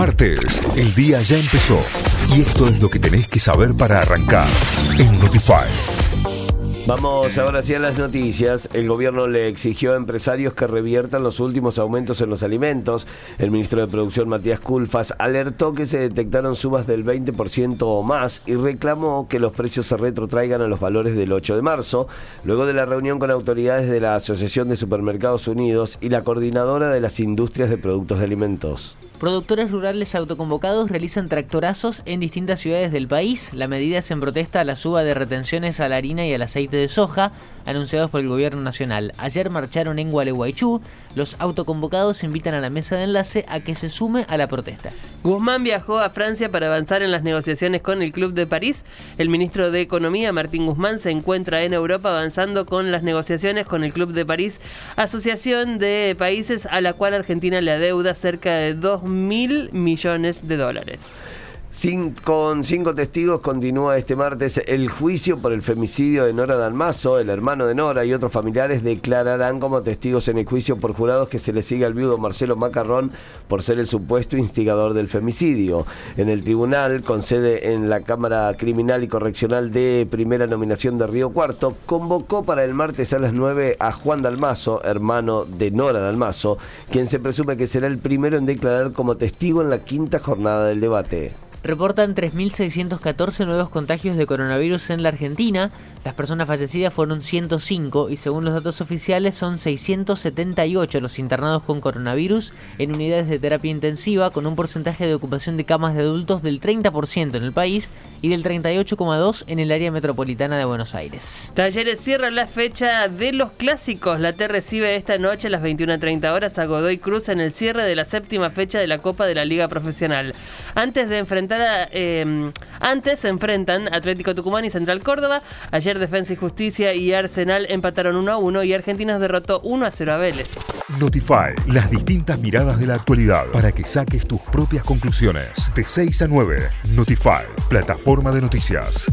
Martes, el día ya empezó y esto es lo que tenés que saber para arrancar en Notify. Vamos ahora sí a las noticias. El gobierno le exigió a empresarios que reviertan los últimos aumentos en los alimentos. El ministro de Producción Matías Culfas alertó que se detectaron subas del 20% o más y reclamó que los precios se retrotraigan a los valores del 8 de marzo, luego de la reunión con autoridades de la Asociación de Supermercados Unidos y la coordinadora de las industrias de productos de alimentos. Productores rurales autoconvocados realizan tractorazos en distintas ciudades del país. La medida es en protesta a la suba de retenciones a la harina y al aceite de soja anunciados por el gobierno nacional. Ayer marcharon en Gualeguaychú. Los autoconvocados invitan a la mesa de enlace a que se sume a la protesta. Guzmán viajó a Francia para avanzar en las negociaciones con el Club de París. El ministro de Economía, Martín Guzmán, se encuentra en Europa avanzando con las negociaciones con el Club de París, asociación de países a la cual Argentina le adeuda cerca de 2 mil millones de dólares con cinco testigos continúa este martes el juicio por el femicidio de Nora Dalmazo. El hermano de Nora y otros familiares declararán como testigos en el juicio por jurados que se le sigue al viudo Marcelo Macarrón por ser el supuesto instigador del femicidio. En el tribunal, con sede en la Cámara Criminal y Correccional de Primera Nominación de Río Cuarto, convocó para el martes a las 9 a Juan Dalmazo, hermano de Nora Dalmazo, quien se presume que será el primero en declarar como testigo en la quinta jornada del debate reportan 3.614 nuevos contagios de coronavirus en la Argentina. Las personas fallecidas fueron 105 y según los datos oficiales son 678 los internados con coronavirus en unidades de terapia intensiva con un porcentaje de ocupación de camas de adultos del 30% en el país y del 38,2% en el área metropolitana de Buenos Aires. Talleres cierra la fecha de los clásicos. La T recibe esta noche a las 21.30 horas a Godoy Cruz en el cierre de la séptima fecha de la Copa de la Liga Profesional. Antes de enfrentar Em, antes se enfrentan Atlético Tucumán y Central Córdoba. Ayer Defensa y Justicia y Arsenal empataron 1 a 1 y Argentinos derrotó 1 a 0 a Vélez. Notify, las distintas miradas de la actualidad para que saques tus propias conclusiones. De 6 a 9, Notify, plataforma de noticias.